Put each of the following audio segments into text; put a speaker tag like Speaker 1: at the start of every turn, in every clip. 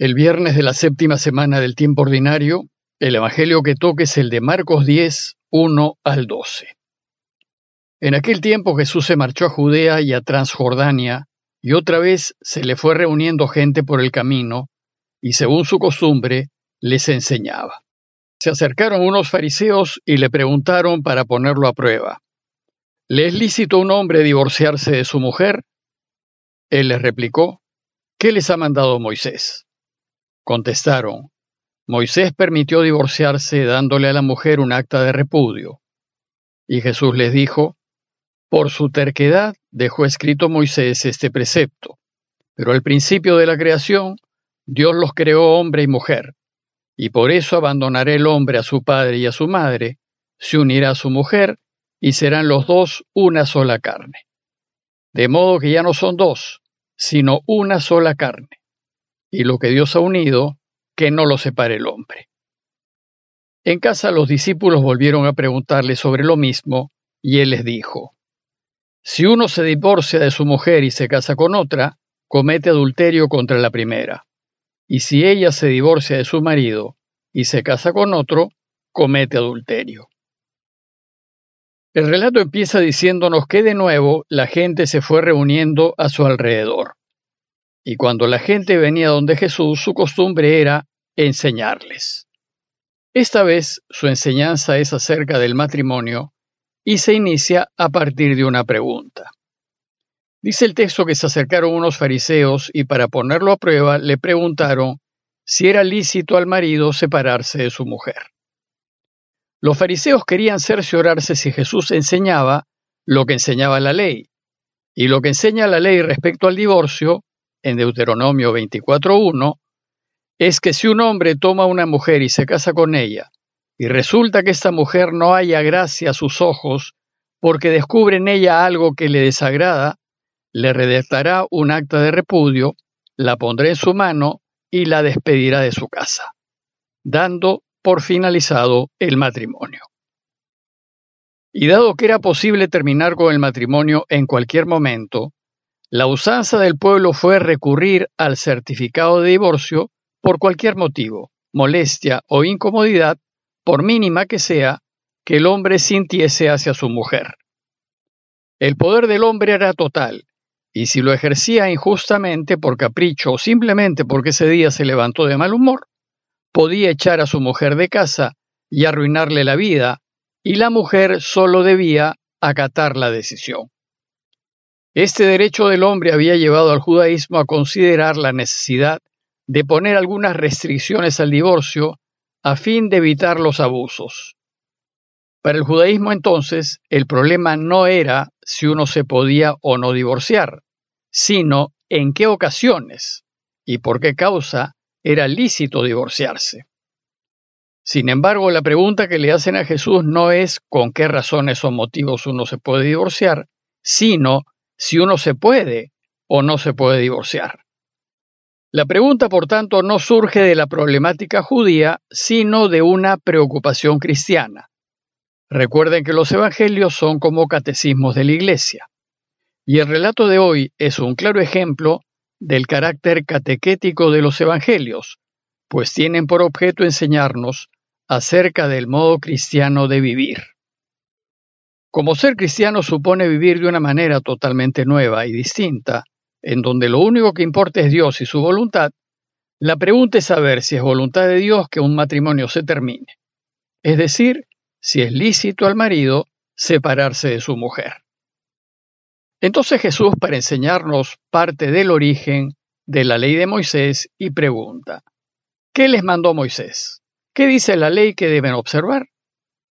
Speaker 1: El viernes de la séptima semana del tiempo ordinario, el Evangelio que toque es el de Marcos 10, 1 al 12. En aquel tiempo Jesús se marchó a Judea y a Transjordania, y otra vez se le fue reuniendo gente por el camino, y según su costumbre, les enseñaba. Se acercaron unos fariseos y le preguntaron para ponerlo a prueba, ¿le es lícito a un hombre divorciarse de su mujer? Él les replicó, ¿qué les ha mandado Moisés? Contestaron, Moisés permitió divorciarse dándole a la mujer un acta de repudio. Y Jesús les dijo, por su terquedad dejó escrito Moisés este precepto, pero al principio de la creación Dios los creó hombre y mujer, y por eso abandonará el hombre a su padre y a su madre, se unirá a su mujer, y serán los dos una sola carne. De modo que ya no son dos, sino una sola carne y lo que Dios ha unido, que no lo separe el hombre. En casa los discípulos volvieron a preguntarle sobre lo mismo, y él les dijo, Si uno se divorcia de su mujer y se casa con otra, comete adulterio contra la primera, y si ella se divorcia de su marido y se casa con otro, comete adulterio. El relato empieza diciéndonos que de nuevo la gente se fue reuniendo a su alrededor. Y cuando la gente venía donde Jesús, su costumbre era enseñarles. Esta vez su enseñanza es acerca del matrimonio y se inicia a partir de una pregunta. Dice el texto que se acercaron unos fariseos y para ponerlo a prueba le preguntaron si era lícito al marido separarse de su mujer. Los fariseos querían cerciorarse si Jesús enseñaba lo que enseñaba la ley, y lo que enseña la ley respecto al divorcio en Deuteronomio 24.1 es que si un hombre toma a una mujer y se casa con ella, y resulta que esta mujer no haya gracia a sus ojos porque descubre en ella algo que le desagrada, le redactará un acta de repudio, la pondrá en su mano y la despedirá de su casa, dando por finalizado el matrimonio. Y dado que era posible terminar con el matrimonio en cualquier momento, la usanza del pueblo fue recurrir al certificado de divorcio por cualquier motivo, molestia o incomodidad, por mínima que sea, que el hombre sintiese hacia su mujer. El poder del hombre era total, y si lo ejercía injustamente por capricho o simplemente porque ese día se levantó de mal humor, podía echar a su mujer de casa y arruinarle la vida, y la mujer solo debía acatar la decisión. Este derecho del hombre había llevado al judaísmo a considerar la necesidad de poner algunas restricciones al divorcio a fin de evitar los abusos. Para el judaísmo entonces, el problema no era si uno se podía o no divorciar, sino en qué ocasiones y por qué causa era lícito divorciarse. Sin embargo, la pregunta que le hacen a Jesús no es con qué razones o motivos uno se puede divorciar, sino si uno se puede o no se puede divorciar. La pregunta, por tanto, no surge de la problemática judía, sino de una preocupación cristiana. Recuerden que los evangelios son como catecismos de la Iglesia, y el relato de hoy es un claro ejemplo del carácter catequético de los evangelios, pues tienen por objeto enseñarnos acerca del modo cristiano de vivir. Como ser cristiano supone vivir de una manera totalmente nueva y distinta, en donde lo único que importa es Dios y su voluntad, la pregunta es saber si es voluntad de Dios que un matrimonio se termine, es decir, si es lícito al marido separarse de su mujer. Entonces Jesús, para enseñarnos parte del origen de la ley de Moisés, y pregunta, ¿qué les mandó Moisés? ¿Qué dice la ley que deben observar?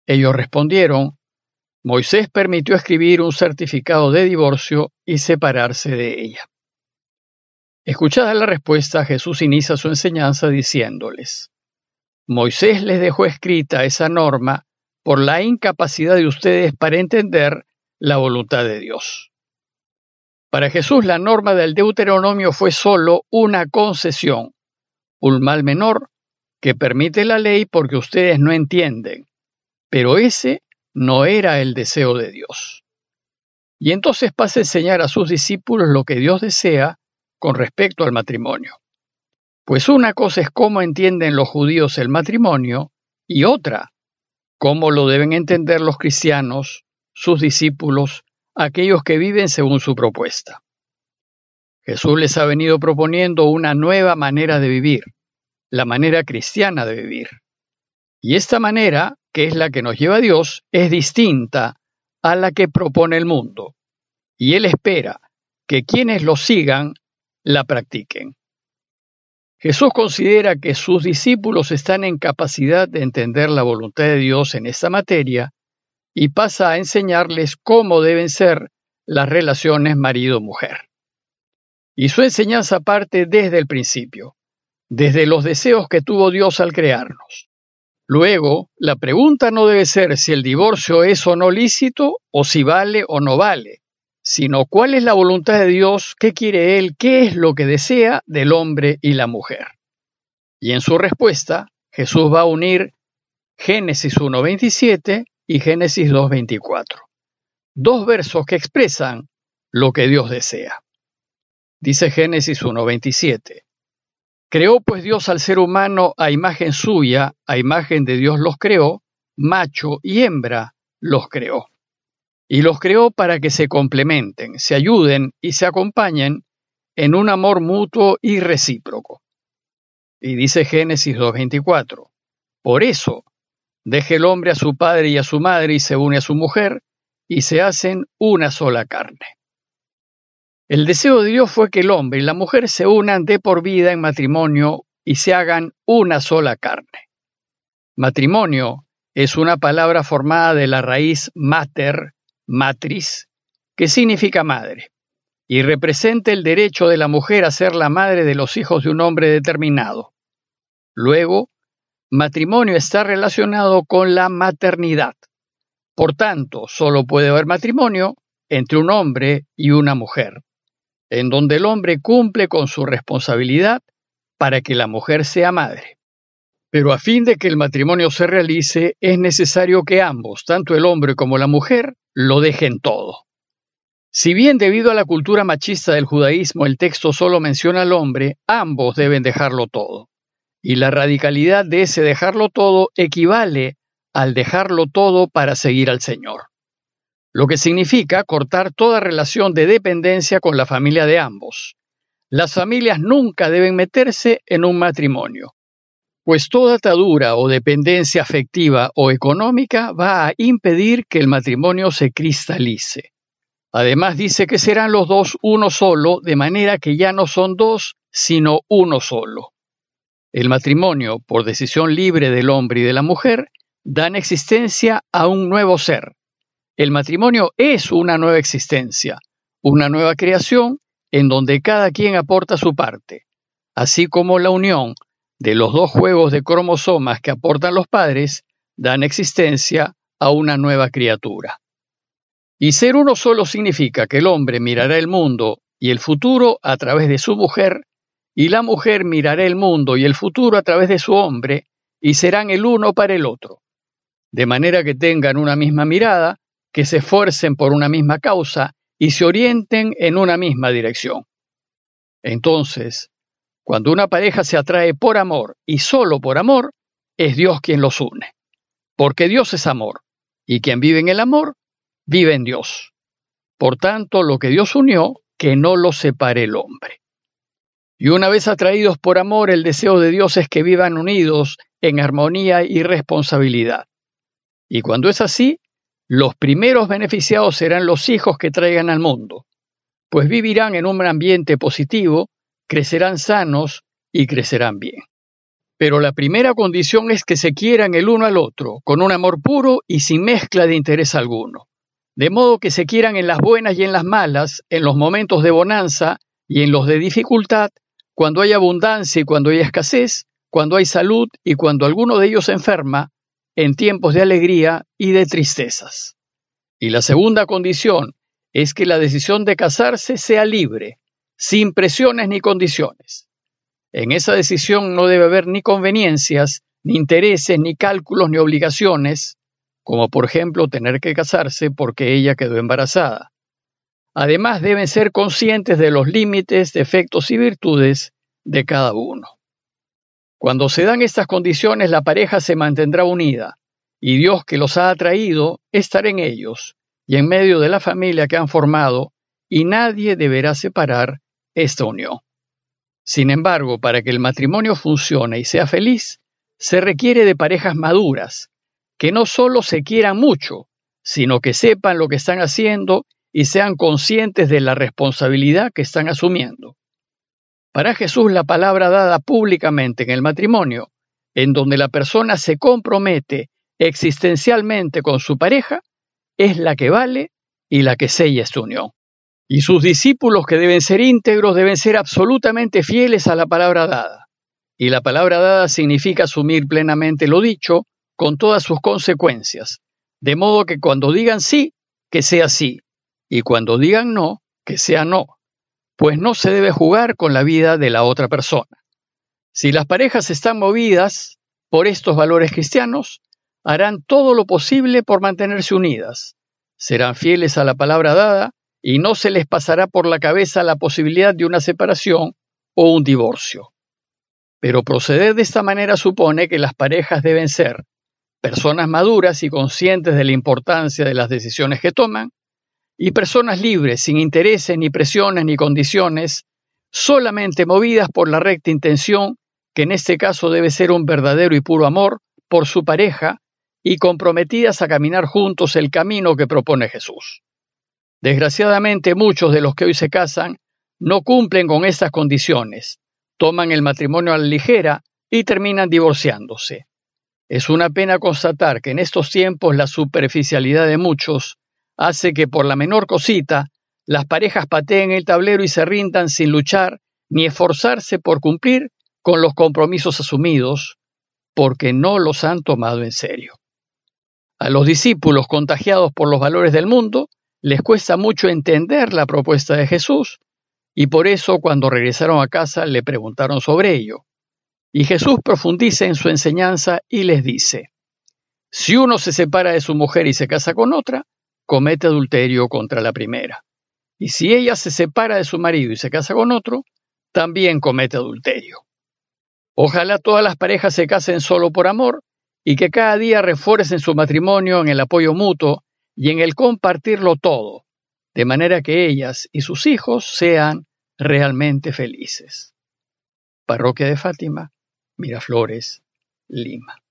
Speaker 1: Ellos respondieron, Moisés permitió escribir un certificado de divorcio y separarse de ella. Escuchada la respuesta, Jesús inicia su enseñanza diciéndoles, Moisés les dejó escrita esa norma por la incapacidad de ustedes para entender la voluntad de Dios. Para Jesús la norma del Deuteronomio fue sólo una concesión, un mal menor que permite la ley porque ustedes no entienden, pero ese no era el deseo de Dios. Y entonces pasa a enseñar a sus discípulos lo que Dios desea con respecto al matrimonio. Pues una cosa es cómo entienden los judíos el matrimonio y otra, cómo lo deben entender los cristianos, sus discípulos, aquellos que viven según su propuesta. Jesús les ha venido proponiendo una nueva manera de vivir, la manera cristiana de vivir. Y esta manera, que es la que nos lleva a Dios, es distinta a la que propone el mundo. Y Él espera que quienes lo sigan la practiquen. Jesús considera que sus discípulos están en capacidad de entender la voluntad de Dios en esta materia y pasa a enseñarles cómo deben ser las relaciones marido-mujer. Y su enseñanza parte desde el principio, desde los deseos que tuvo Dios al crearnos. Luego, la pregunta no debe ser si el divorcio es o no lícito o si vale o no vale, sino cuál es la voluntad de Dios, qué quiere Él, qué es lo que desea del hombre y la mujer. Y en su respuesta, Jesús va a unir Génesis 1.27 y Génesis 2.24, dos versos que expresan lo que Dios desea. Dice Génesis 1.27, Creó pues Dios al ser humano a imagen suya, a imagen de Dios los creó, macho y hembra los creó. Y los creó para que se complementen, se ayuden y se acompañen en un amor mutuo y recíproco. Y dice Génesis 2.24, por eso, deje el hombre a su padre y a su madre y se une a su mujer, y se hacen una sola carne. El deseo de Dios fue que el hombre y la mujer se unan de por vida en matrimonio y se hagan una sola carne. Matrimonio es una palabra formada de la raíz mater, matris, que significa madre, y representa el derecho de la mujer a ser la madre de los hijos de un hombre determinado. Luego, matrimonio está relacionado con la maternidad. Por tanto, solo puede haber matrimonio entre un hombre y una mujer en donde el hombre cumple con su responsabilidad para que la mujer sea madre. Pero a fin de que el matrimonio se realice, es necesario que ambos, tanto el hombre como la mujer, lo dejen todo. Si bien debido a la cultura machista del judaísmo el texto solo menciona al hombre, ambos deben dejarlo todo. Y la radicalidad de ese dejarlo todo equivale al dejarlo todo para seguir al Señor lo que significa cortar toda relación de dependencia con la familia de ambos. Las familias nunca deben meterse en un matrimonio, pues toda atadura o dependencia afectiva o económica va a impedir que el matrimonio se cristalice. Además dice que serán los dos uno solo, de manera que ya no son dos, sino uno solo. El matrimonio, por decisión libre del hombre y de la mujer, dan existencia a un nuevo ser, el matrimonio es una nueva existencia, una nueva creación en donde cada quien aporta su parte, así como la unión de los dos juegos de cromosomas que aportan los padres dan existencia a una nueva criatura. Y ser uno solo significa que el hombre mirará el mundo y el futuro a través de su mujer, y la mujer mirará el mundo y el futuro a través de su hombre, y serán el uno para el otro, de manera que tengan una misma mirada que se esfuercen por una misma causa y se orienten en una misma dirección. Entonces, cuando una pareja se atrae por amor y solo por amor, es Dios quien los une. Porque Dios es amor, y quien vive en el amor, vive en Dios. Por tanto, lo que Dios unió, que no lo separe el hombre. Y una vez atraídos por amor, el deseo de Dios es que vivan unidos en armonía y responsabilidad. Y cuando es así, los primeros beneficiados serán los hijos que traigan al mundo, pues vivirán en un ambiente positivo, crecerán sanos y crecerán bien. Pero la primera condición es que se quieran el uno al otro, con un amor puro y sin mezcla de interés alguno. De modo que se quieran en las buenas y en las malas, en los momentos de bonanza y en los de dificultad, cuando hay abundancia y cuando hay escasez, cuando hay salud y cuando alguno de ellos enferma, en tiempos de alegría y de tristezas. Y la segunda condición es que la decisión de casarse sea libre, sin presiones ni condiciones. En esa decisión no debe haber ni conveniencias, ni intereses, ni cálculos, ni obligaciones, como por ejemplo tener que casarse porque ella quedó embarazada. Además deben ser conscientes de los límites, defectos y virtudes de cada uno. Cuando se dan estas condiciones, la pareja se mantendrá unida, y Dios que los ha atraído estará en ellos y en medio de la familia que han formado, y nadie deberá separar esta unión. Sin embargo, para que el matrimonio funcione y sea feliz, se requiere de parejas maduras, que no solo se quieran mucho, sino que sepan lo que están haciendo y sean conscientes de la responsabilidad que están asumiendo. Para Jesús la palabra dada públicamente en el matrimonio, en donde la persona se compromete existencialmente con su pareja, es la que vale y la que sella esta unión. Y sus discípulos que deben ser íntegros deben ser absolutamente fieles a la palabra dada. Y la palabra dada significa asumir plenamente lo dicho con todas sus consecuencias, de modo que cuando digan sí, que sea sí, y cuando digan no, que sea no pues no se debe jugar con la vida de la otra persona. Si las parejas están movidas por estos valores cristianos, harán todo lo posible por mantenerse unidas, serán fieles a la palabra dada y no se les pasará por la cabeza la posibilidad de una separación o un divorcio. Pero proceder de esta manera supone que las parejas deben ser personas maduras y conscientes de la importancia de las decisiones que toman, y personas libres, sin intereses, ni presiones, ni condiciones, solamente movidas por la recta intención, que en este caso debe ser un verdadero y puro amor por su pareja, y comprometidas a caminar juntos el camino que propone Jesús. Desgraciadamente muchos de los que hoy se casan no cumplen con estas condiciones, toman el matrimonio a la ligera y terminan divorciándose. Es una pena constatar que en estos tiempos la superficialidad de muchos hace que por la menor cosita las parejas pateen el tablero y se rindan sin luchar ni esforzarse por cumplir con los compromisos asumidos, porque no los han tomado en serio. A los discípulos contagiados por los valores del mundo les cuesta mucho entender la propuesta de Jesús, y por eso cuando regresaron a casa le preguntaron sobre ello. Y Jesús profundiza en su enseñanza y les dice, si uno se separa de su mujer y se casa con otra, comete adulterio contra la primera. Y si ella se separa de su marido y se casa con otro, también comete adulterio. Ojalá todas las parejas se casen solo por amor y que cada día refuercen su matrimonio en el apoyo mutuo y en el compartirlo todo, de manera que ellas y sus hijos sean realmente felices. Parroquia de Fátima, Miraflores, Lima.